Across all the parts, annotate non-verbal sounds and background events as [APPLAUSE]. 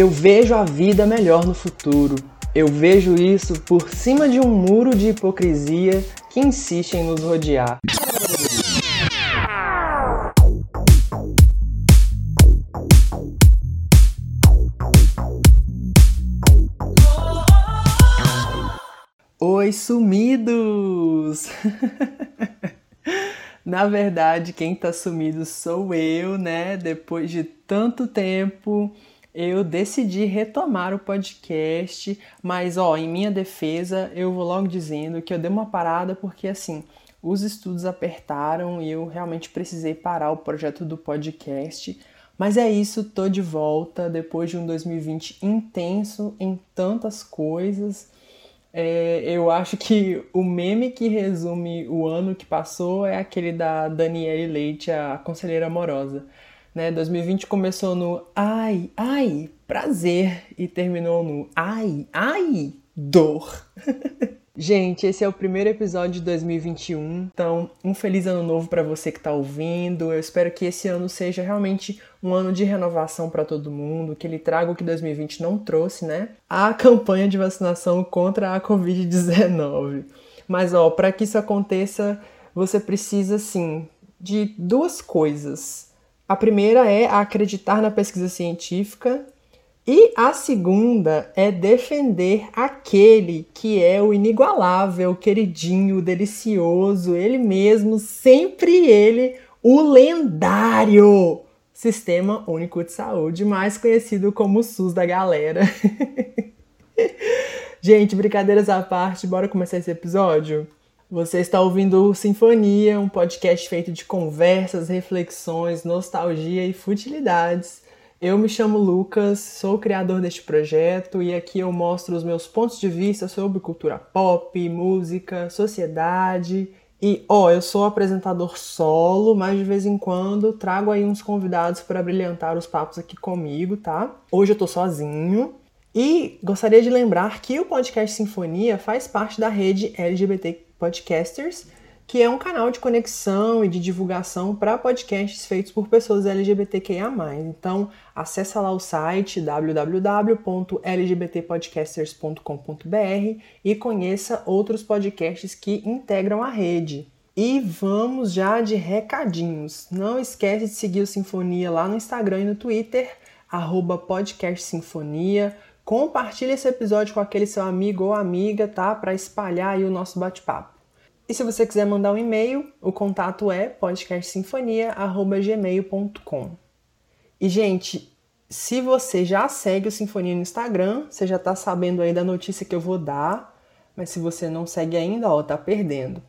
Eu vejo a vida melhor no futuro. Eu vejo isso por cima de um muro de hipocrisia que insiste em nos rodear. Oi, sumidos! [LAUGHS] Na verdade, quem tá sumido sou eu, né? Depois de tanto tempo eu decidi retomar o podcast, mas ó, em minha defesa, eu vou logo dizendo que eu dei uma parada porque assim, os estudos apertaram e eu realmente precisei parar o projeto do podcast. Mas é isso, tô de volta depois de um 2020 intenso em tantas coisas. É, eu acho que o meme que resume o ano que passou é aquele da Daniele Leite, a conselheira amorosa. Né? 2020 começou no ai, ai, prazer e terminou no ai, ai, dor. [LAUGHS] Gente, esse é o primeiro episódio de 2021. Então, um feliz ano novo para você que está ouvindo. Eu espero que esse ano seja realmente um ano de renovação para todo mundo, que ele traga o que 2020 não trouxe, né? A campanha de vacinação contra a COVID-19. Mas ó, para que isso aconteça, você precisa sim de duas coisas a primeira é acreditar na pesquisa científica e a segunda é defender aquele que é o inigualável, queridinho, delicioso, ele mesmo, sempre ele, o lendário Sistema Único de Saúde, mais conhecido como SUS da galera. [LAUGHS] Gente, brincadeiras à parte, bora começar esse episódio? Você está ouvindo Sinfonia, um podcast feito de conversas, reflexões, nostalgia e futilidades. Eu me chamo Lucas, sou o criador deste projeto e aqui eu mostro os meus pontos de vista sobre cultura pop, música, sociedade. E ó, oh, eu sou apresentador solo, mas de vez em quando trago aí uns convidados para brilhantar os papos aqui comigo, tá? Hoje eu tô sozinho, e gostaria de lembrar que o podcast Sinfonia faz parte da rede LGBT Podcasters, que é um canal de conexão e de divulgação para podcasts feitos por pessoas LGBTQIA+. Então, acessa lá o site www.lgbtpodcasters.com.br e conheça outros podcasts que integram a rede. E vamos já de recadinhos. Não esquece de seguir o Sinfonia lá no Instagram e no Twitter, arroba podcastsinfonia. Compartilhe esse episódio com aquele seu amigo ou amiga, tá? Para espalhar aí o nosso bate-papo. E se você quiser mandar um e-mail, o contato é podcastsinfonia@gmail.com. E gente, se você já segue o Sinfonia no Instagram, você já tá sabendo aí da notícia que eu vou dar, mas se você não segue ainda, ó, tá perdendo. O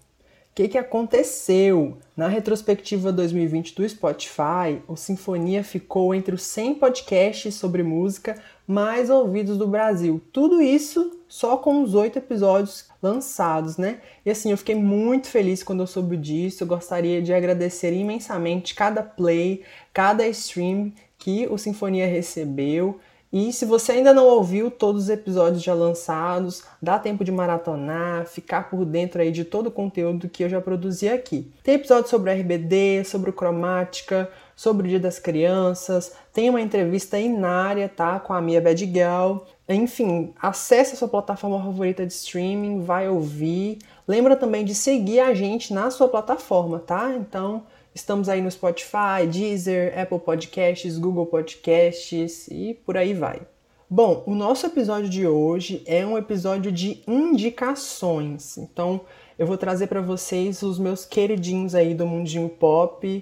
que, que aconteceu? Na retrospectiva 2020 do Spotify, o Sinfonia ficou entre os 100 podcasts sobre música mais ouvidos do Brasil. Tudo isso só com os oito episódios lançados, né? E assim, eu fiquei muito feliz quando eu soube disso. Eu gostaria de agradecer imensamente cada play, cada stream que o Sinfonia recebeu. E se você ainda não ouviu todos os episódios já lançados, dá tempo de maratonar, ficar por dentro aí de todo o conteúdo que eu já produzi aqui. Tem episódio sobre RBD, sobre cromática, sobre o Dia das Crianças, tem uma entrevista inária, tá, com a Mia Bad Girl. Enfim, acesse a sua plataforma favorita de streaming, vai ouvir. Lembra também de seguir a gente na sua plataforma, tá? Então, Estamos aí no Spotify, Deezer, Apple Podcasts, Google Podcasts e por aí vai. Bom, o nosso episódio de hoje é um episódio de indicações. Então, eu vou trazer para vocês os meus queridinhos aí do mundinho pop,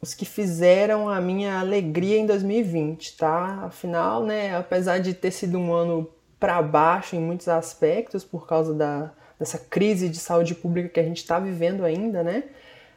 os que fizeram a minha alegria em 2020, tá? Afinal, né, apesar de ter sido um ano para baixo em muitos aspectos por causa da, dessa crise de saúde pública que a gente está vivendo ainda, né?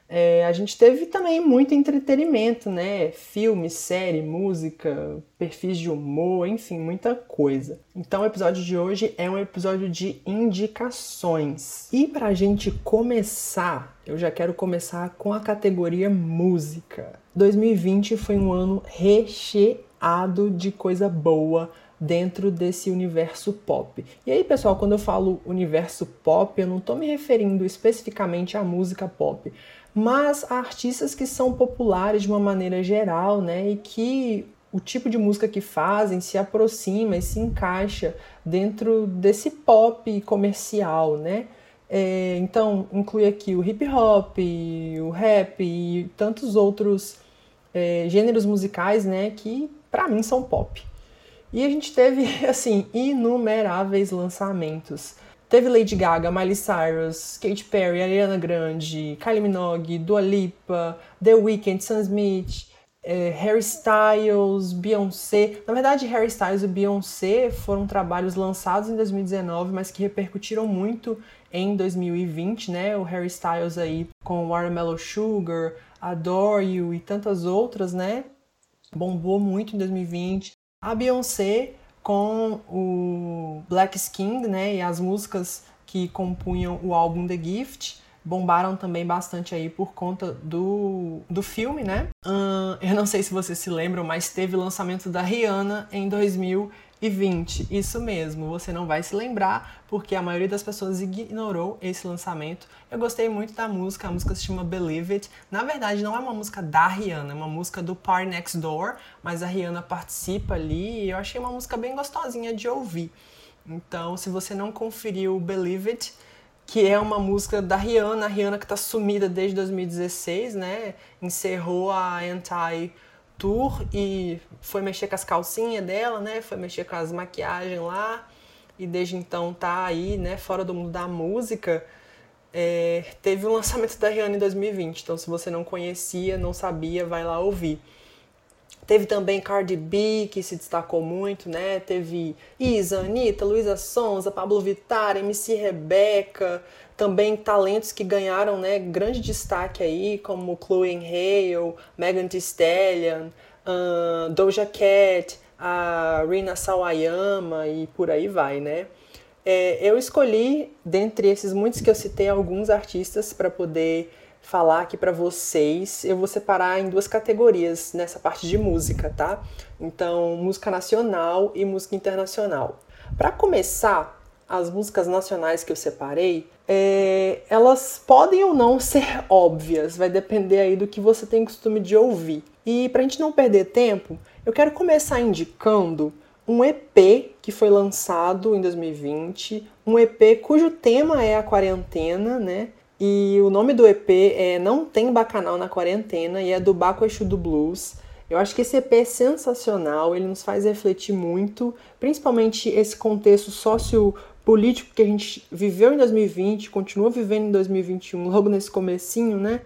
É, a gente teve também muito entretenimento, né? Filme, série, música, perfis de humor, enfim, muita coisa. Então o episódio de hoje é um episódio de indicações. E para a gente começar, eu já quero começar com a categoria música. 2020 foi um ano recheado de coisa boa dentro desse universo pop. E aí, pessoal, quando eu falo universo pop, eu não estou me referindo especificamente à música pop, mas artistas que são populares de uma maneira geral, né, e que o tipo de música que fazem se aproxima e se encaixa dentro desse pop comercial, né? É, então, inclui aqui o hip hop, o rap e tantos outros é, gêneros musicais, né, que para mim são pop. E a gente teve, [LAUGHS] assim, inumeráveis lançamentos. Teve Lady Gaga, Miley Cyrus, Katy Perry, Ariana Grande, Kylie Minogue, Dua Lipa, The Weeknd, Sam Smith, é, Harry Styles, Beyoncé. Na verdade, Harry Styles e Beyoncé foram trabalhos lançados em 2019, mas que repercutiram muito em 2020, né? O Harry Styles aí com Watermelon Sugar, Adore You e tantas outras, né? Bombou muito em 2020. A Beyoncé com o Black Skin, né, e as músicas que compunham o álbum The Gift bombaram também bastante aí por conta do, do filme, né? Eu não sei se vocês se lembram, mas teve o lançamento da Rihanna em 2000 e 20. Isso mesmo, você não vai se lembrar porque a maioria das pessoas ignorou esse lançamento. Eu gostei muito da música, a música se chama Believe It. Na verdade, não é uma música da Rihanna, é uma música do Party Next Door, mas a Rihanna participa ali e eu achei uma música bem gostosinha de ouvir. Então, se você não conferiu Believe It, que é uma música da Rihanna, a Rihanna que está sumida desde 2016, né? Encerrou a Anti tour e foi mexer com as calcinhas dela, né? Foi mexer com as maquiagens lá e desde então tá aí, né? Fora do mundo da música. É, teve o lançamento da Rihanna em 2020, então se você não conhecia, não sabia, vai lá ouvir. Teve também Cardi B, que se destacou muito, né? Teve Isa, Anitta, Luísa Sonza, Pablo Vittar, MC Rebeca, também talentos que ganharam né, grande destaque aí, como Chloe Hale, Megan Thee Stallion, uh, Doja Cat, a Rina Sawayama e por aí vai, né? É, eu escolhi, dentre esses muitos que eu citei, alguns artistas para poder falar aqui para vocês. Eu vou separar em duas categorias nessa parte de música, tá? Então, música nacional e música internacional. Para começar, as músicas nacionais que eu separei, é, elas podem ou não ser [LAUGHS] óbvias, vai depender aí do que você tem costume de ouvir. E para a gente não perder tempo, eu quero começar indicando um EP que foi lançado em 2020, um EP cujo tema é a quarentena, né? E o nome do EP é Não Tem Bacanal na Quarentena e é do Baco Exu do Blues. Eu acho que esse EP é sensacional, ele nos faz refletir muito, principalmente esse contexto sociopolítico que a gente viveu em 2020, continua vivendo em 2021, logo nesse comecinho, né?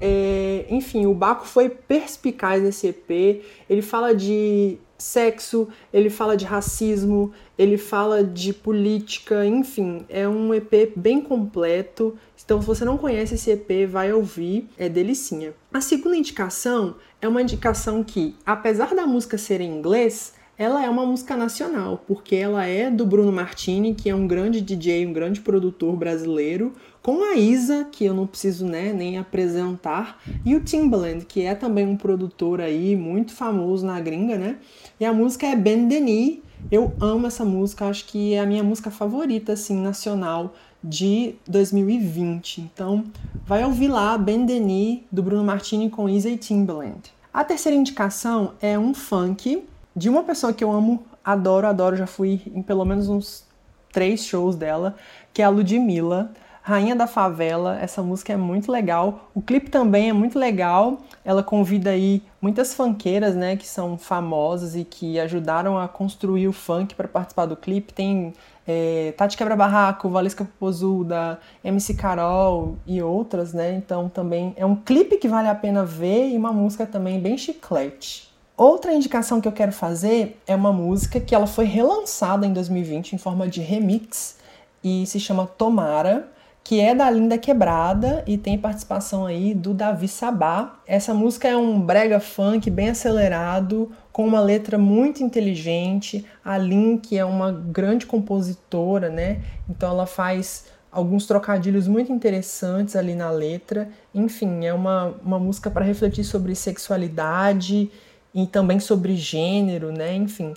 É, enfim, o Baco foi perspicaz nesse EP. Ele fala de sexo, ele fala de racismo, ele fala de política, enfim, é um EP bem completo. Então, se você não conhece esse EP, vai ouvir, é delicinha. A segunda indicação é uma indicação que, apesar da música ser em inglês, ela é uma música nacional, porque ela é do Bruno Martini, que é um grande DJ, um grande produtor brasileiro, com a Isa, que eu não preciso né, nem apresentar, e o Timbaland, que é também um produtor aí muito famoso na gringa, né? E a música é Ben Denis. Eu amo essa música, acho que é a minha música favorita assim nacional de 2020. Então, vai ouvir lá Ben Denis do Bruno Martini com Isa e Timbaland. A terceira indicação é um funk de uma pessoa que eu amo, adoro, adoro, já fui em pelo menos uns três shows dela, que é a Ludmilla. Rainha da Favela, essa música é muito legal. O clipe também é muito legal. Ela convida aí muitas funkeiras, né, que são famosas e que ajudaram a construir o funk para participar do clipe. Tem é, Tati Quebra Barraco, Valesca Popozuda, MC Carol e outras, né? Então também é um clipe que vale a pena ver e uma música também bem chiclete. Outra indicação que eu quero fazer é uma música que ela foi relançada em 2020 em forma de remix e se chama Tomara que é da Linda Quebrada e tem participação aí do Davi Sabá. Essa música é um brega funk bem acelerado, com uma letra muito inteligente. A Lin, que é uma grande compositora, né? Então ela faz alguns trocadilhos muito interessantes ali na letra. Enfim, é uma, uma música para refletir sobre sexualidade e também sobre gênero, né? Enfim,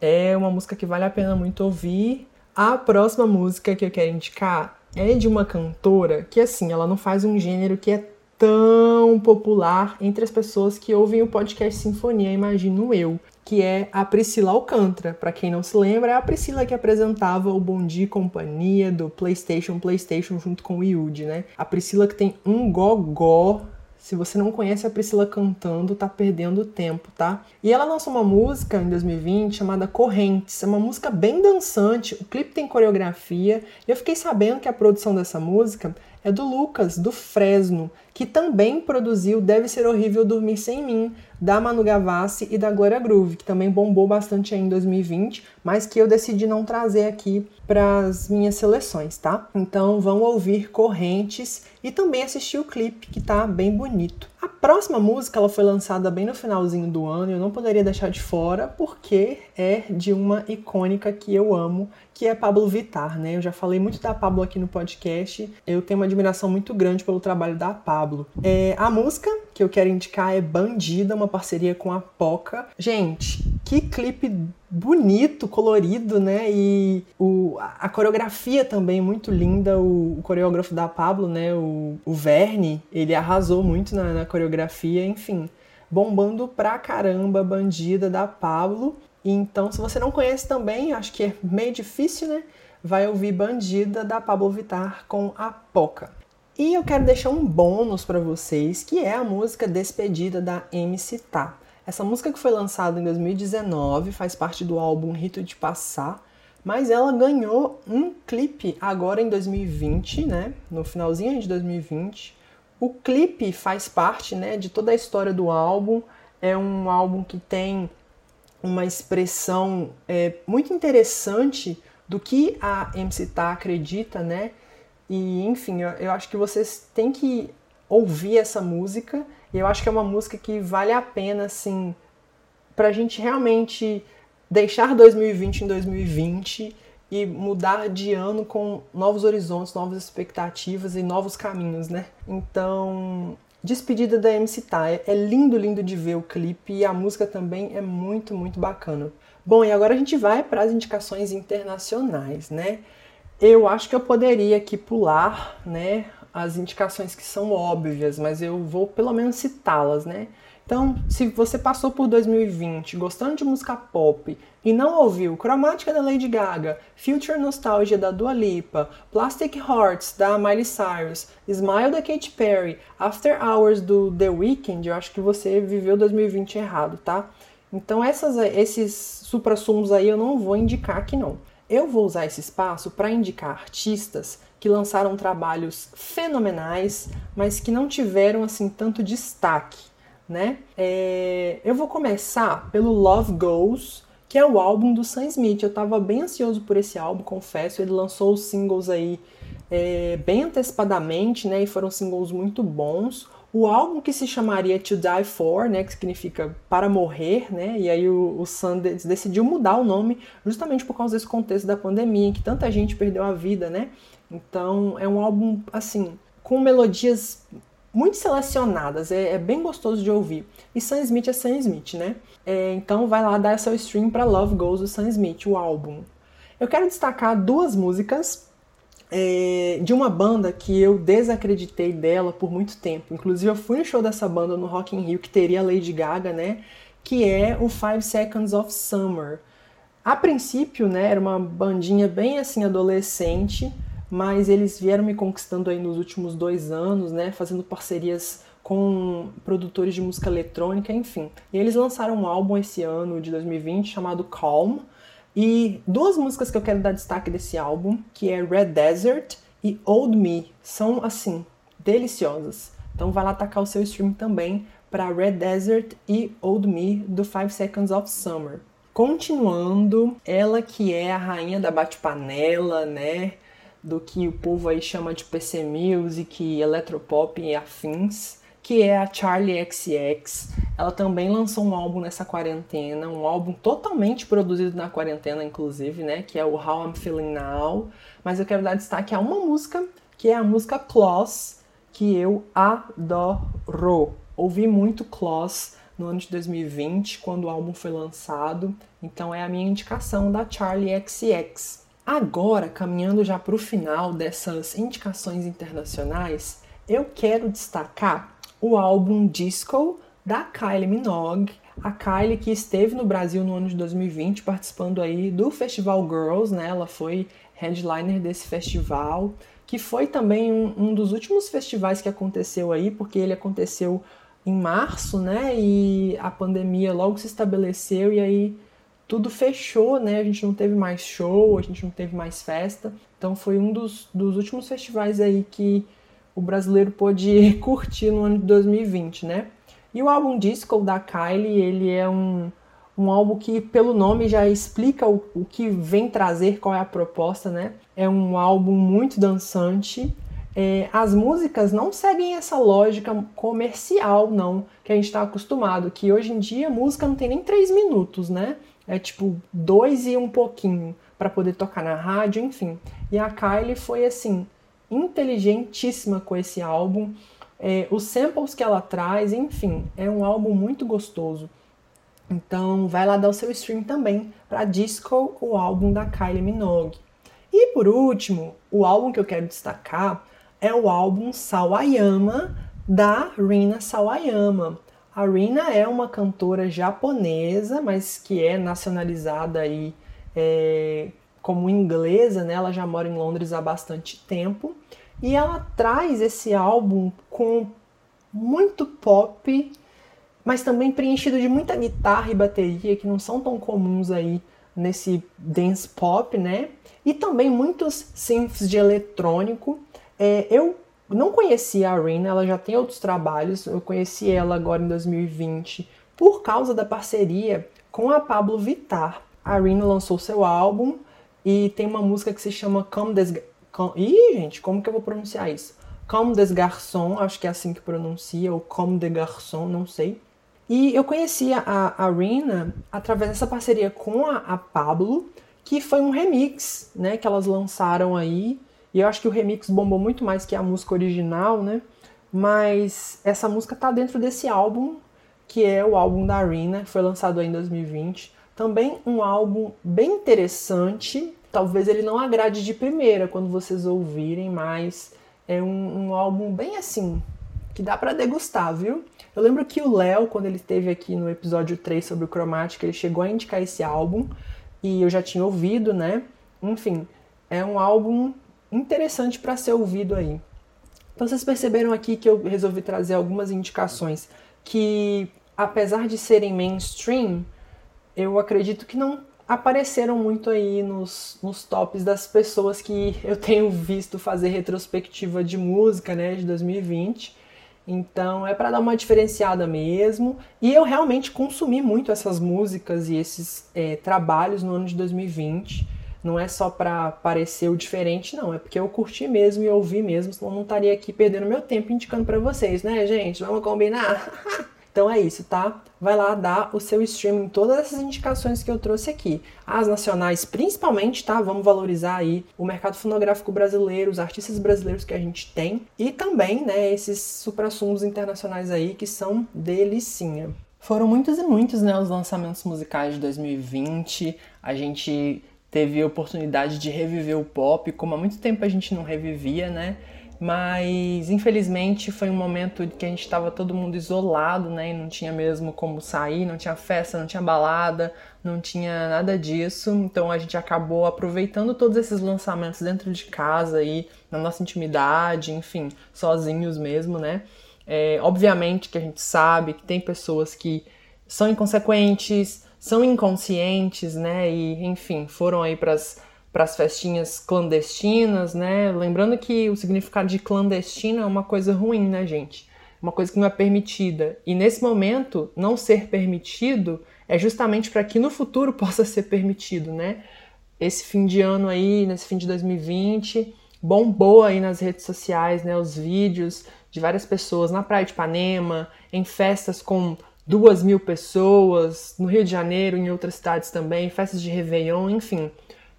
é uma música que vale a pena muito ouvir. A próxima música que eu quero indicar é de uma cantora que, assim, ela não faz um gênero que é tão popular entre as pessoas que ouvem o podcast Sinfonia, imagino eu, que é a Priscila Alcântara. Para quem não se lembra, é a Priscila que apresentava o Bom Dia Companhia do PlayStation PlayStation junto com o Yudi, né? A Priscila que tem um gogó se você não conhece a Priscila cantando, tá perdendo tempo, tá? E ela lançou uma música em 2020 chamada Correntes. É uma música bem dançante, o clipe tem coreografia. E eu fiquei sabendo que a produção dessa música é do Lucas, do Fresno, que também produziu Deve Ser Horrível Dormir Sem Mim, da Manu Gavassi e da Glória Groove, que também bombou bastante em 2020, mas que eu decidi não trazer aqui para as minhas seleções, tá? Então vão ouvir Correntes e também assistir o clipe, que tá bem bonito. A próxima música ela foi lançada bem no finalzinho do ano, eu não poderia deixar de fora, porque é de uma icônica que eu amo, que é Pablo Vittar, né? Eu já falei muito da Pablo aqui no podcast. Eu tenho uma admiração muito grande pelo trabalho da Pablo. É, a música que eu quero indicar é Bandida, uma parceria com a Poca. Gente, que clipe bonito, colorido, né? E o, a coreografia também muito linda. O, o coreógrafo da Pablo, né? O, o Verne, ele arrasou muito na, na coreografia, enfim bombando pra caramba Bandida da Pablo. Então, se você não conhece também, acho que é meio difícil, né? Vai ouvir Bandida da Pablo Vittar com a Poca. E eu quero deixar um bônus para vocês, que é a música Despedida da MC Tá. Essa música que foi lançada em 2019 faz parte do álbum Rito de Passar, mas ela ganhou um clipe agora em 2020, né? No finalzinho de 2020. O clipe faz parte, né, de toda a história do álbum. É um álbum que tem uma expressão é, muito interessante do que a MC Tá acredita, né? E enfim, eu, eu acho que vocês têm que ouvir essa música. E eu acho que é uma música que vale a pena, assim, pra gente realmente deixar 2020 em 2020 e mudar de ano com novos horizontes, novas expectativas e novos caminhos, né? Então, Despedida da MC Tá. É, lindo, lindo de ver o clipe e a música também é muito, muito bacana. Bom, e agora a gente vai para as indicações internacionais, né? Eu acho que eu poderia aqui pular, né, as indicações que são óbvias, mas eu vou pelo menos citá-las, né? Então, se você passou por 2020 gostando de música pop e não ouviu Cromática da Lady Gaga, Future Nostalgia da Dua Lipa, Plastic Hearts da Miley Cyrus, Smile da Katy Perry, After Hours do The Weeknd, eu acho que você viveu 2020 errado, tá? Então essas, esses supra-sumos aí eu não vou indicar aqui não. Eu vou usar esse espaço para indicar artistas que lançaram trabalhos fenomenais, mas que não tiveram assim tanto destaque né? É, eu vou começar pelo Love Goes, que é o álbum do Sam Smith. Eu tava bem ansioso por esse álbum, confesso. Ele lançou os singles aí é, bem antecipadamente, né? E foram singles muito bons. O álbum que se chamaria To Die For, né, que significa para morrer, né, e aí o, o Sam decidiu mudar o nome justamente por causa desse contexto da pandemia, em que tanta gente perdeu a vida, né. Então é um álbum assim com melodias muito selecionadas, é, é, bem gostoso de ouvir. E Sam Smith é Sam Smith, né? É, então vai lá dar seu stream para Love Goes do Sam Smith, o álbum. Eu quero destacar duas músicas é, de uma banda que eu desacreditei dela por muito tempo. Inclusive eu fui no show dessa banda no Rock in Rio que teria Lady Gaga, né? Que é o Five Seconds of Summer. A princípio, né, era uma bandinha bem assim adolescente, mas eles vieram me conquistando aí nos últimos dois anos, né, fazendo parcerias com produtores de música eletrônica, enfim. E eles lançaram um álbum esse ano de 2020 chamado Calm, e duas músicas que eu quero dar destaque desse álbum, que é Red Desert e Old Me, são assim deliciosas. Então vai lá atacar o seu stream também para Red Desert e Old Me do Five Seconds of Summer. Continuando, ela que é a rainha da bate-panela, né? Do que o povo aí chama de PC Music, Electropop e afins, que é a Charlie XX. Ela também lançou um álbum nessa quarentena, um álbum totalmente produzido na quarentena, inclusive, né? Que é o How I'm Feeling Now. Mas eu quero dar destaque a uma música, que é a música Close, que eu adoro. Ouvi muito Close no ano de 2020, quando o álbum foi lançado. Então é a minha indicação da Charlie XX. Agora, caminhando já para o final dessas indicações internacionais, eu quero destacar o álbum Disco da Kylie Minogue. A Kylie que esteve no Brasil no ano de 2020 participando aí do Festival Girls, né? Ela foi headliner desse festival, que foi também um, um dos últimos festivais que aconteceu aí, porque ele aconteceu em março, né? E a pandemia logo se estabeleceu e aí tudo fechou, né? A gente não teve mais show, a gente não teve mais festa. Então foi um dos, dos últimos festivais aí que o brasileiro pôde [LAUGHS] curtir no ano de 2020, né? E o álbum Disco da Kylie, ele é um, um álbum que, pelo nome, já explica o, o que vem trazer, qual é a proposta, né? É um álbum muito dançante, é, as músicas não seguem essa lógica comercial, não, que a gente está acostumado, que hoje em dia música não tem nem três minutos, né? É tipo dois e um pouquinho para poder tocar na rádio, enfim. E a Kylie foi assim, inteligentíssima com esse álbum. É, os samples que ela traz, enfim, é um álbum muito gostoso. Então vai lá dar o seu stream também para Disco, o álbum da Kylie Minogue. E por último, o álbum que eu quero destacar é o álbum Sawayama da Rina Sawayama. A Rina é uma cantora japonesa, mas que é nacionalizada aí é, como inglesa, né? Ela já mora em Londres há bastante tempo e ela traz esse álbum com muito pop, mas também preenchido de muita guitarra e bateria que não são tão comuns aí nesse dance pop, né? E também muitos synths de eletrônico é, eu não conhecia a Rina, ela já tem outros trabalhos, eu conheci ela agora em 2020 por causa da parceria com a Pablo Vittar. A Rina lançou seu álbum e tem uma música que se chama Comme des... Com... Ih, gente, como que eu vou pronunciar isso? Comme des Garçons, acho que é assim que pronuncia, ou Comme des Garçons, não sei. E eu conhecia a, a Rina através dessa parceria com a, a Pablo, que foi um remix, né, que elas lançaram aí e eu acho que o remix bombou muito mais que a música original, né? Mas essa música tá dentro desse álbum, que é o álbum da Arena, foi lançado em 2020. Também um álbum bem interessante. Talvez ele não agrade de primeira quando vocês ouvirem, mas é um, um álbum bem assim, que dá para degustar, viu? Eu lembro que o Léo, quando ele esteve aqui no episódio 3 sobre o Chromatic, ele chegou a indicar esse álbum e eu já tinha ouvido, né? Enfim, é um álbum interessante para ser ouvido aí. Então vocês perceberam aqui que eu resolvi trazer algumas indicações que, apesar de serem mainstream, eu acredito que não apareceram muito aí nos, nos tops das pessoas que eu tenho visto fazer retrospectiva de música, né, de 2020. Então é para dar uma diferenciada mesmo. E eu realmente consumi muito essas músicas e esses é, trabalhos no ano de 2020 não é só para parecer o diferente, não. É porque eu curti mesmo e ouvi mesmo, senão eu não estaria aqui perdendo meu tempo indicando para vocês, né, gente? Vamos combinar? [LAUGHS] então é isso, tá? Vai lá dar o seu streaming, todas essas indicações que eu trouxe aqui. As nacionais, principalmente, tá? Vamos valorizar aí o mercado fonográfico brasileiro, os artistas brasileiros que a gente tem e também, né, esses supra-sumos internacionais aí que são delicinha. Foram muitos e muitos, né, os lançamentos musicais de 2020. A gente teve a oportunidade de reviver o pop, como há muito tempo a gente não revivia, né? Mas infelizmente foi um momento que a gente estava todo mundo isolado, né? E não tinha mesmo como sair, não tinha festa, não tinha balada, não tinha nada disso. Então a gente acabou aproveitando todos esses lançamentos dentro de casa aí, na nossa intimidade, enfim, sozinhos mesmo, né? É, obviamente que a gente sabe que tem pessoas que são inconsequentes, são inconscientes, né? E enfim, foram aí para as festinhas clandestinas, né? Lembrando que o significado de clandestino é uma coisa ruim, né, gente? Uma coisa que não é permitida. E nesse momento, não ser permitido é justamente para que no futuro [LAUGHS] possa ser permitido, né? Esse fim de ano aí, nesse fim de 2020, bombou aí nas redes sociais, né? Os vídeos de várias pessoas na praia de Ipanema, em festas com duas mil pessoas, no Rio de Janeiro, em outras cidades também, festas de Réveillon, enfim.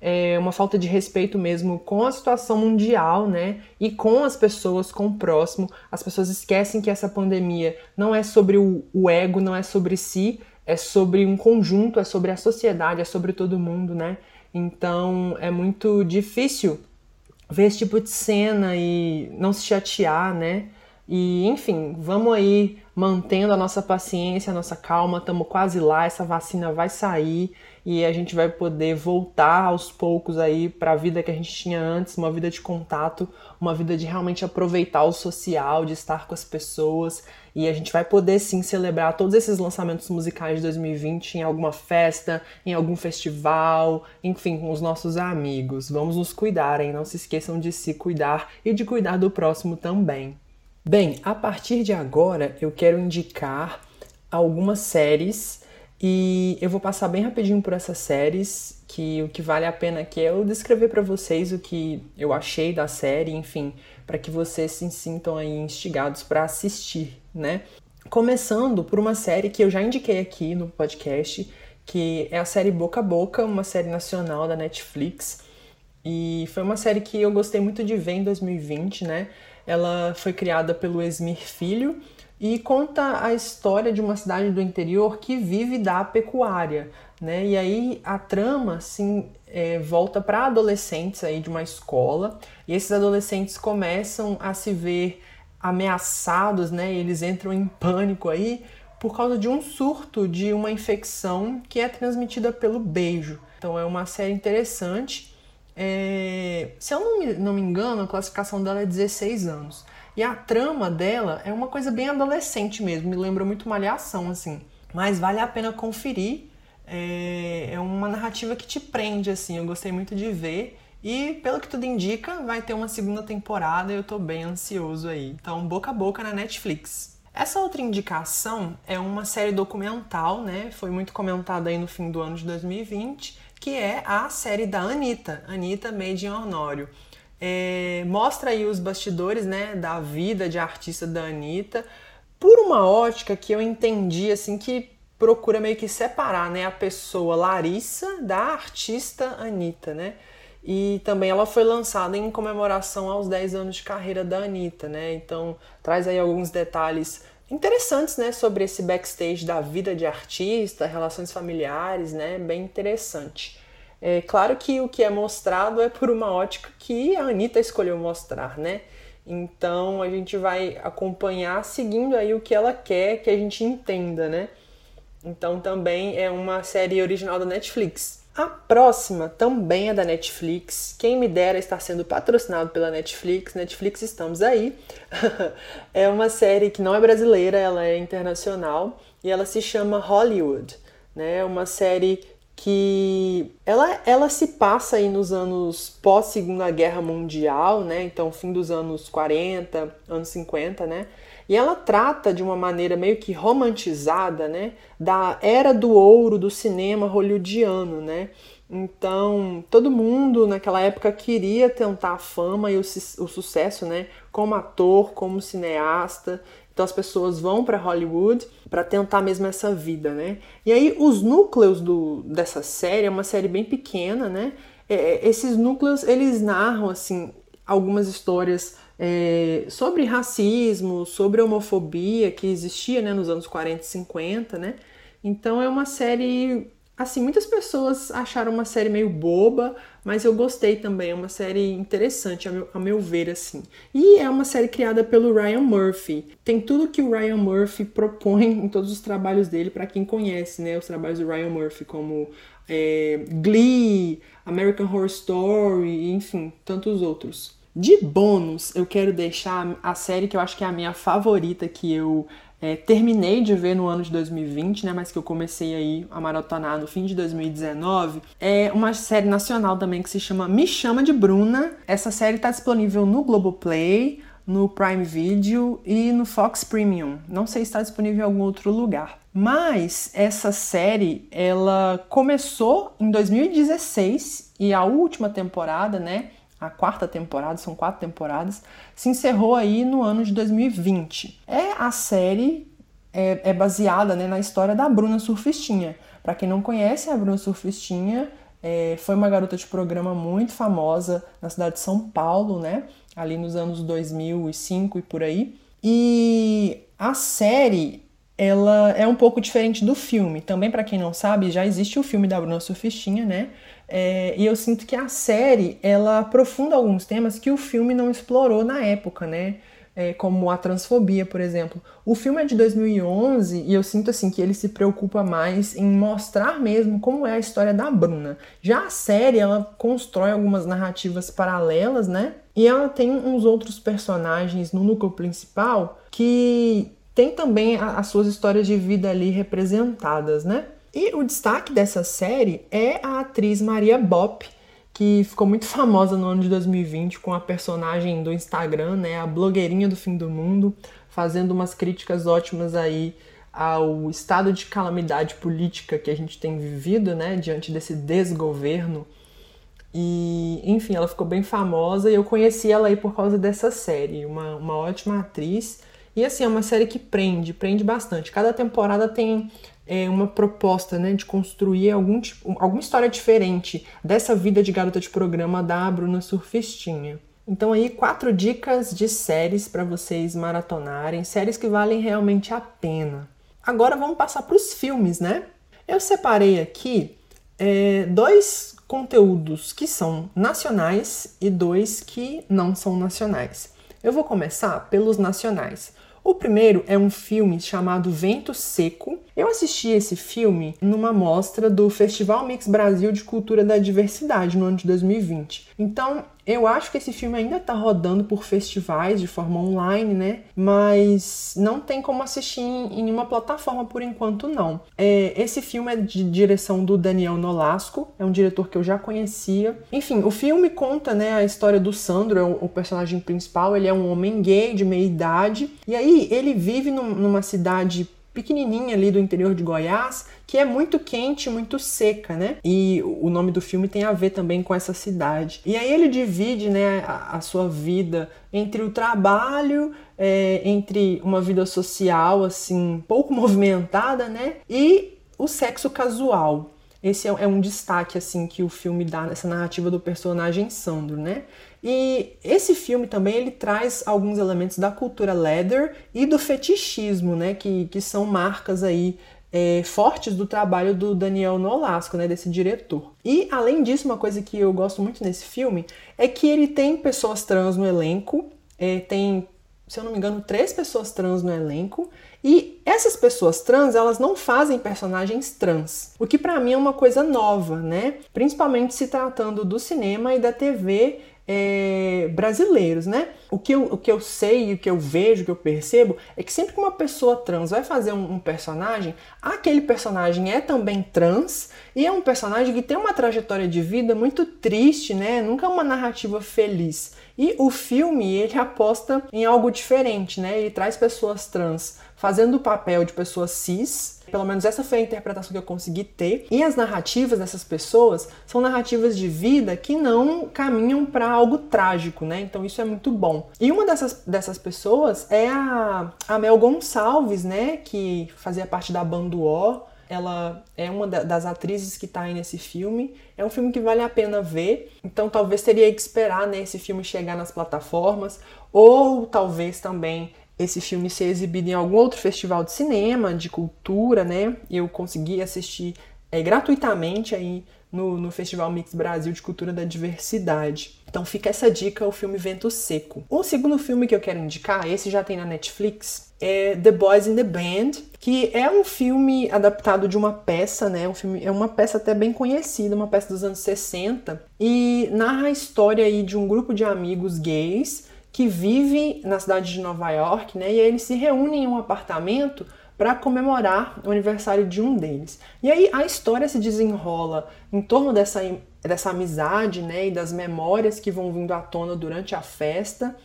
É uma falta de respeito mesmo com a situação mundial, né? E com as pessoas, com o próximo. As pessoas esquecem que essa pandemia não é sobre o, o ego, não é sobre si, é sobre um conjunto, é sobre a sociedade, é sobre todo mundo, né? Então é muito difícil ver esse tipo de cena e não se chatear, né? E, enfim, vamos aí mantendo a nossa paciência, a nossa calma, estamos quase lá, essa vacina vai sair e a gente vai poder voltar aos poucos aí para a vida que a gente tinha antes, uma vida de contato, uma vida de realmente aproveitar o social, de estar com as pessoas, e a gente vai poder sim celebrar todos esses lançamentos musicais de 2020 em alguma festa, em algum festival, enfim, com os nossos amigos. Vamos nos cuidar, hein? Não se esqueçam de se cuidar e de cuidar do próximo também. Bem, a partir de agora eu quero indicar algumas séries e eu vou passar bem rapidinho por essas séries, que o que vale a pena aqui é eu descrever para vocês o que eu achei da série, enfim, para que vocês se sintam aí instigados para assistir, né? Começando por uma série que eu já indiquei aqui no podcast, que é a série Boca a Boca, uma série nacional da Netflix. E foi uma série que eu gostei muito de ver em 2020, né? Ela foi criada pelo Esmir Filho e conta a história de uma cidade do interior que vive da pecuária, né? E aí a trama assim é, volta para adolescentes aí de uma escola e esses adolescentes começam a se ver ameaçados, né? eles entram em pânico aí por causa de um surto de uma infecção que é transmitida pelo beijo. Então é uma série interessante é, se eu não me, não me engano, a classificação dela é 16 anos. E a trama dela é uma coisa bem adolescente mesmo, me lembra muito Malhação, assim. Mas vale a pena conferir. É, é uma narrativa que te prende, assim. Eu gostei muito de ver. E pelo que tudo indica, vai ter uma segunda temporada e eu tô bem ansioso aí. Então, boca a boca na Netflix. Essa outra indicação é uma série documental, né? Foi muito comentada aí no fim do ano de 2020 que é a série da Anitta, Anitta Made in Honório. É, mostra aí os bastidores né, da vida de artista da Anitta, por uma ótica que eu entendi assim que procura meio que separar né, a pessoa Larissa da artista Anitta, né? E também ela foi lançada em comemoração aos 10 anos de carreira da Anitta, né? Então traz aí alguns detalhes interessantes, né, sobre esse backstage da vida de artista, relações familiares, né, bem interessante. É claro que o que é mostrado é por uma ótica que a Anitta escolheu mostrar, né? Então a gente vai acompanhar seguindo aí o que ela quer que a gente entenda, né? Então também é uma série original da Netflix. A próxima também é da Netflix. Quem me dera estar sendo patrocinado pela Netflix. Netflix, estamos aí. [LAUGHS] é uma série que não é brasileira, ela é internacional e ela se chama Hollywood. Né? É uma série que ela, ela se passa aí nos anos pós Segunda Guerra Mundial, né? Então, fim dos anos 40, anos 50, né? E ela trata de uma maneira meio que romantizada, né, da era do ouro do cinema hollywoodiano, né? Então, todo mundo naquela época queria tentar a fama e o, o sucesso, né, como ator, como cineasta. Então as pessoas vão para Hollywood para tentar mesmo essa vida, né? E aí os núcleos do, dessa série é uma série bem pequena, né? É, esses núcleos eles narram assim algumas histórias é, sobre racismo, sobre homofobia que existia né, nos anos 40 e 50, né? Então é uma série. Assim, muitas pessoas acharam uma série meio boba, mas eu gostei também. É uma série interessante, a meu, a meu ver, assim. E é uma série criada pelo Ryan Murphy. Tem tudo que o Ryan Murphy propõe em todos os trabalhos dele, para quem conhece, né? Os trabalhos do Ryan Murphy, como é, Glee, American Horror Story, enfim, tantos outros. De bônus, eu quero deixar a série que eu acho que é a minha favorita, que eu é, terminei de ver no ano de 2020, né, mas que eu comecei aí a maratonar no fim de 2019. É uma série nacional também que se chama Me Chama de Bruna. Essa série está disponível no Globoplay, no Prime Video e no Fox Premium. Não sei se está disponível em algum outro lugar. Mas essa série, ela começou em 2016 e a última temporada, né, a quarta temporada, são quatro temporadas, se encerrou aí no ano de 2020. É a série é, é baseada né, na história da Bruna Surfistinha. Para quem não conhece, a Bruna Surfistinha é, foi uma garota de programa muito famosa na cidade de São Paulo, né? Ali nos anos 2005 e por aí. E a série ela é um pouco diferente do filme. Também para quem não sabe, já existe o filme da Bruna Surfistinha, né? É, e eu sinto que a série ela aprofunda alguns temas que o filme não explorou na época, né? é, como a transfobia, por exemplo. O filme é de 2011 e eu sinto assim que ele se preocupa mais em mostrar mesmo como é a história da Bruna. Já a série ela constrói algumas narrativas paralelas, né? E ela tem uns outros personagens no núcleo principal que tem também as suas histórias de vida ali representadas, né? E o destaque dessa série é a atriz Maria Bopp, que ficou muito famosa no ano de 2020 com a personagem do Instagram, né, a blogueirinha do fim do mundo, fazendo umas críticas ótimas aí ao estado de calamidade política que a gente tem vivido, né, diante desse desgoverno. E, enfim, ela ficou bem famosa e eu conheci ela aí por causa dessa série, uma, uma ótima atriz. E assim, é uma série que prende, prende bastante. Cada temporada tem é, uma proposta né, de construir algum tipo, alguma história diferente dessa vida de garota de programa da Bruna Surfistinha. Então aí quatro dicas de séries para vocês maratonarem, séries que valem realmente a pena. Agora vamos passar para os filmes, né? Eu separei aqui é, dois conteúdos que são nacionais e dois que não são nacionais. Eu vou começar pelos nacionais. O primeiro é um filme chamado Vento Seco. Eu assisti esse filme numa mostra do Festival Mix Brasil de Cultura da Diversidade no ano de 2020. Então, eu acho que esse filme ainda está rodando por festivais de forma online, né? Mas não tem como assistir em nenhuma plataforma por enquanto, não. É, esse filme é de direção do Daniel Nolasco, é um diretor que eu já conhecia. Enfim, o filme conta né, a história do Sandro, é o, o personagem principal. Ele é um homem gay de meia idade, e aí ele vive num, numa cidade pequenininha ali do interior de Goiás, que é muito quente, muito seca, né? E o nome do filme tem a ver também com essa cidade. E aí ele divide, né, a, a sua vida entre o trabalho, é, entre uma vida social assim pouco [LAUGHS] movimentada, né, e o sexo casual. Esse é, é um destaque assim que o filme dá nessa narrativa do personagem Sandro, né? E esse filme também ele traz alguns elementos da cultura leather e do fetichismo, né? Que, que são marcas aí é, fortes do trabalho do Daniel Nolasco, né, desse diretor. E além disso, uma coisa que eu gosto muito nesse filme é que ele tem pessoas trans no elenco, é, tem, se eu não me engano, três pessoas trans no elenco. E essas pessoas trans, elas não fazem personagens trans, o que para mim é uma coisa nova, né? Principalmente se tratando do cinema e da TV é, brasileiros, né? O que, eu, o que eu sei, o que eu vejo, o que eu percebo é que sempre que uma pessoa trans vai fazer um, um, personagem, aquele personagem é também trans e é um personagem que tem uma trajetória de vida muito triste, né? Nunca uma narrativa feliz. E o filme ele aposta em algo diferente, né? Ele traz pessoas trans fazendo o papel de pessoas cis pelo menos essa foi a interpretação que eu consegui ter. E as narrativas dessas pessoas são narrativas de vida que não caminham para algo trágico, né? Então isso é muito bom. E uma dessas, dessas pessoas é a, a Mel Gonçalves, né? Que fazia parte da banda O. Ela é uma das atrizes que está aí nesse filme. É um filme que vale a pena ver. Então talvez teria que esperar né, esse filme chegar nas plataformas. Ou talvez também esse filme ser exibido em algum outro festival de cinema, de cultura, né? Eu consegui assistir é, gratuitamente aí no, no Festival Mix Brasil de Cultura da Diversidade. Então fica essa dica, o filme Vento Seco. O segundo filme que eu quero indicar, esse já tem na Netflix, é The Boys in the Band, que é um filme adaptado de uma peça, né? Um filme, é uma peça até bem conhecida, uma peça dos anos 60, e narra a história aí de um grupo de amigos gays que vive na cidade de Nova York, né? E aí eles se reúnem em um apartamento para comemorar o aniversário de um deles. E aí a história se desenrola em torno dessa, dessa amizade, né? E das memórias que vão vindo à tona durante a festa.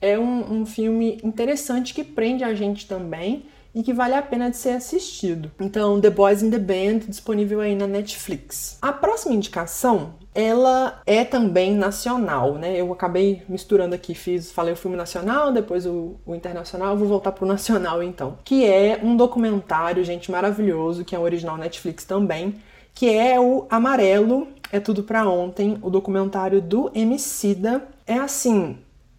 É um, um filme interessante que prende a gente também e que vale a pena de ser assistido. Então, The Boys in the Band, disponível aí na Netflix. A próxima indicação ela é também nacional, né? Eu acabei misturando aqui, fiz, falei o filme nacional, depois o, o internacional, vou voltar pro nacional então. Que é um documentário, gente, maravilhoso, que é um original Netflix também, que é o Amarelo é Tudo Pra Ontem, o documentário do Emicida. É assim,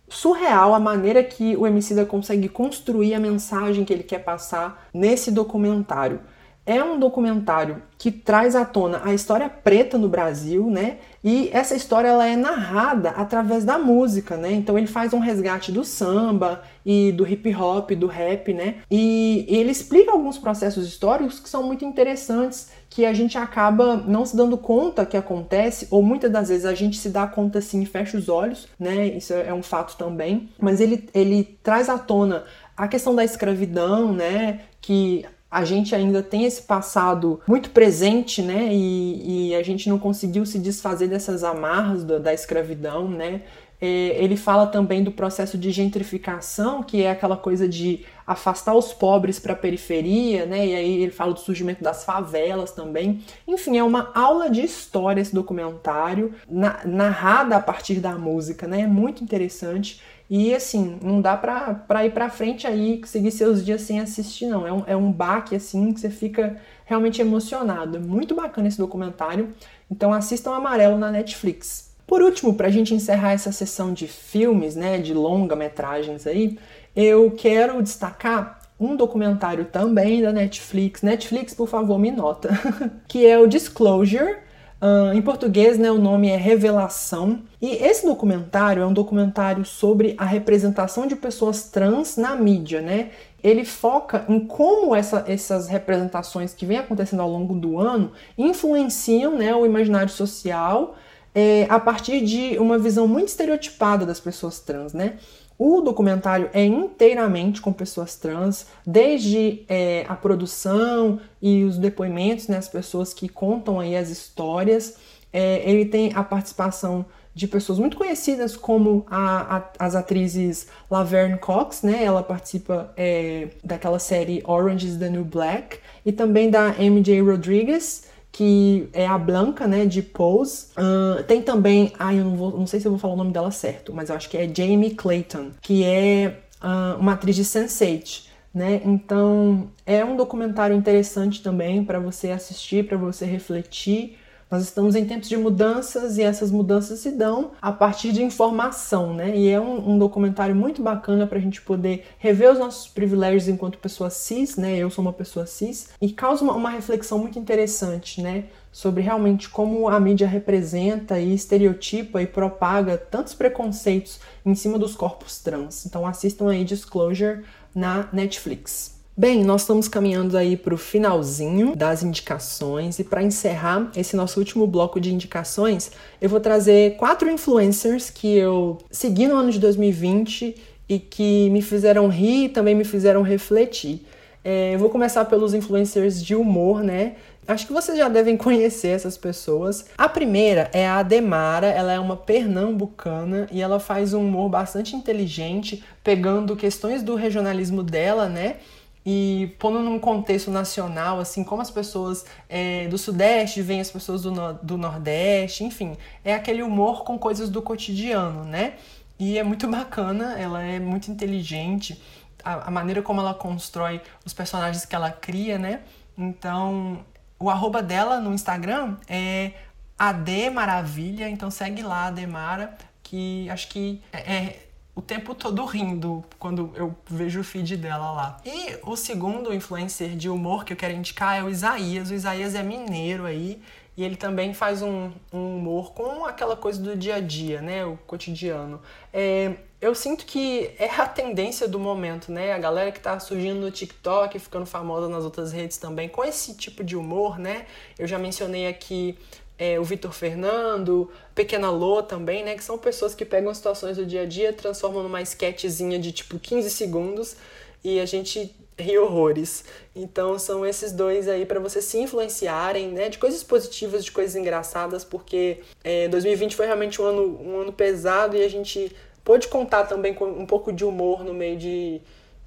surreal a maneira que o Emicida consegue construir a mensagem que ele quer passar nesse documentário. É um documentário que traz à tona a história preta no Brasil, né? E essa história ela é narrada através da música, né? Então ele faz um resgate do samba e do hip hop, do rap, né? E ele explica alguns processos históricos que são muito interessantes, que a gente acaba não se dando conta que acontece, ou muitas das vezes a gente se dá conta assim e fecha os olhos, né? Isso é um fato também. Mas ele, ele traz à tona a questão da escravidão, né? Que a gente ainda tem esse passado muito presente, né? E, e a gente não conseguiu se desfazer dessas amarras da, da escravidão, né? É, ele fala também do processo de gentrificação, que é aquela coisa de afastar os pobres para a periferia, né? E aí ele fala do surgimento das favelas também. Enfim, é uma aula de história esse documentário, na, narrada a partir da música, né? É muito interessante. E assim, não dá pra, pra ir pra frente aí, seguir seus dias sem assistir, não. É um, é um baque, assim, que você fica realmente emocionado. Muito bacana esse documentário. Então assistam Amarelo na Netflix. Por último, pra gente encerrar essa sessão de filmes, né, de longa-metragens aí, eu quero destacar um documentário também da Netflix. Netflix, por favor, me nota. [LAUGHS] que é o Disclosure, Uh, em português, né, o nome é Revelação. E esse documentário é um documentário sobre a representação de pessoas trans na mídia, né? Ele foca em como essa, essas representações que vêm acontecendo ao longo do ano influenciam né, o imaginário social é, a partir de uma visão muito estereotipada das pessoas trans, né? O documentário é inteiramente com pessoas trans, desde é, a produção e os depoimentos, né, as pessoas que contam aí as histórias. É, ele tem a participação de pessoas muito conhecidas, como a, a, as atrizes Laverne Cox, né? Ela participa é, daquela série Orange is the New Black, e também da MJ Rodriguez, que é a Blanca, né, de Pose. Uh, tem também, ai, eu não, vou, não sei se eu vou falar o nome dela certo, mas eu acho que é Jamie Clayton, que é uh, uma atriz de Sense8. Né? Então é um documentário interessante também para você assistir, para você refletir nós estamos em tempos de mudanças e essas mudanças se dão a partir de informação, né? E é um, um documentário muito bacana para a gente poder rever os nossos privilégios enquanto pessoa cis, né? Eu sou uma pessoa cis e causa uma, uma reflexão muito interessante, né? Sobre realmente como a mídia representa e estereotipa e propaga tantos preconceitos em cima dos corpos trans. Então assistam aí Disclosure na Netflix. Bem, nós estamos caminhando aí para o finalzinho das indicações e para encerrar esse nosso último bloco de indicações, eu vou trazer quatro influencers que eu segui no ano de 2020 e que me fizeram rir e também me fizeram refletir. É, eu vou começar pelos influencers de humor, né? Acho que vocês já devem conhecer essas pessoas. A primeira é a Ademara, ela é uma pernambucana e ela faz um humor bastante inteligente, pegando questões do regionalismo dela, né? E pondo num contexto nacional, assim, como as pessoas é, do Sudeste veem as pessoas do, no do Nordeste, enfim, é aquele humor com coisas do cotidiano, né? E é muito [LAUGHS] bacana, ela é muito inteligente, a, a maneira como ela constrói os personagens que ela cria, né? Então, o arroba dela no Instagram é AD Maravilha, então segue lá, Ademara, que acho que é, é o tempo todo rindo quando eu vejo o feed dela lá. E o segundo influencer de humor que eu quero indicar é o Isaías. O Isaías é mineiro aí e ele também faz um, um humor com aquela coisa do dia a dia, né? O cotidiano. É, eu sinto que é a tendência do momento, né? A galera que tá surgindo no TikTok, ficando famosa nas outras redes também, com esse tipo de humor, né? Eu já mencionei aqui é, o Vitor Fernando, Pequena Lô também, né? Que são pessoas que pegam situações do dia a dia, transformam numa sketchzinha de tipo 15 segundos e a gente ri horrores. Então são esses dois aí para vocês se influenciarem, né? De coisas positivas, de coisas engraçadas, porque é, 2020 foi realmente um ano, um ano pesado e a gente pôde contar também com um pouco de humor no meio de,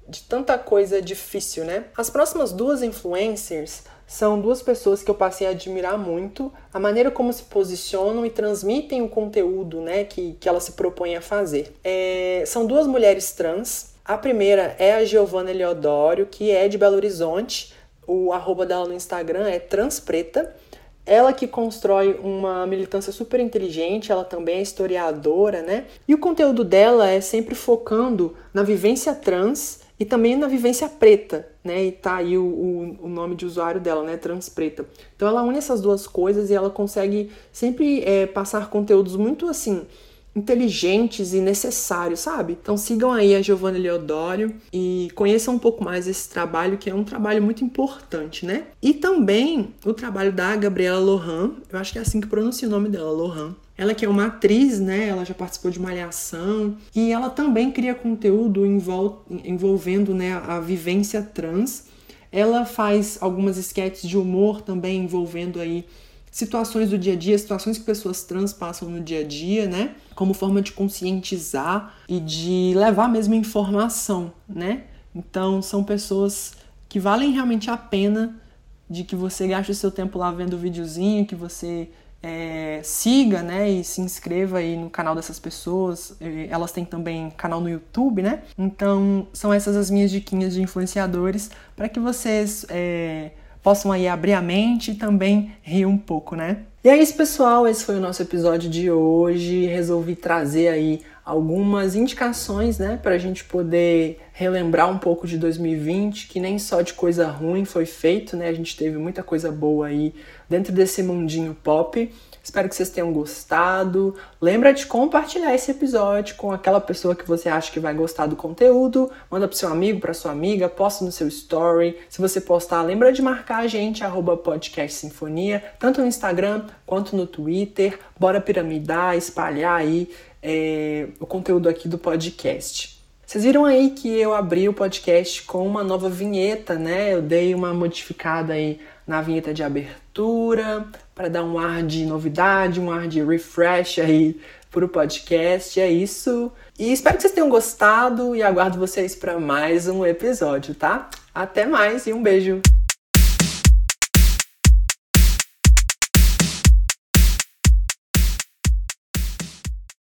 de tanta coisa difícil, né? As próximas duas influencers são duas pessoas que eu passei a admirar muito, a maneira como se posicionam e transmitem o conteúdo né, que, que ela se propõe a fazer. É, são duas mulheres trans. A primeira é a Giovanna Eleodoro, que é de Belo Horizonte. O arroba dela no Instagram é transpreta. Ela que constrói uma militância super inteligente, ela também é historiadora, né? E o conteúdo dela é sempre focando na vivência trans e também na vivência preta, né? E tá aí o, o, o, nome de usuário dela, né? Transpreta. Então ela une essas duas coisas e ela consegue sempre é, passar conteúdos muito assim inteligentes e necessários, sabe? Então sigam aí a Giovanna Leodório e conheçam um pouco mais esse trabalho, que é um trabalho muito importante, né? E também o trabalho da Gabriela Lohan, eu acho que é assim que pronuncia o nome dela, Lohan ela que é uma atriz, né? Ela já participou de Malhação e ela também cria conteúdo envol envolvendo né, a vivência trans. Ela faz algumas esquetes de humor também envolvendo aí situações do dia a dia, situações que pessoas trans passam no dia a dia, né? Como forma de conscientizar e de levar mesmo informação, né? Então são pessoas que valem realmente a pena de que você gaste o seu tempo lá vendo o videozinho, que você é, siga, né, e se inscreva aí no canal dessas pessoas. Elas têm também canal no YouTube, né? Então são essas as minhas diquinhas de influenciadores para que vocês é, possam aí abrir a mente e também rir um pouco, né? E é isso, pessoal. Esse foi o nosso episódio de hoje. Resolvi trazer aí algumas indicações, né, para a gente poder relembrar um pouco de 2020, que nem só de coisa ruim foi feito, né? A gente teve muita coisa boa aí dentro desse mundinho pop. Espero que vocês tenham gostado. Lembra de compartilhar esse episódio com aquela pessoa que você acha que vai gostar do conteúdo. Manda pro seu amigo, pra sua amiga, posta no seu story. Se você postar, lembra de marcar a gente, arroba podcast sinfonia, tanto no Instagram quanto no Twitter. Bora piramidar, espalhar aí é, o conteúdo aqui do podcast. Vocês viram aí que eu abri o podcast com uma nova vinheta, né? Eu dei uma modificada aí na vinheta de abertura para dar um ar de novidade, um ar de refresh aí para o podcast. É isso. E espero que vocês tenham gostado e aguardo vocês para mais um episódio, tá? Até mais e um beijo!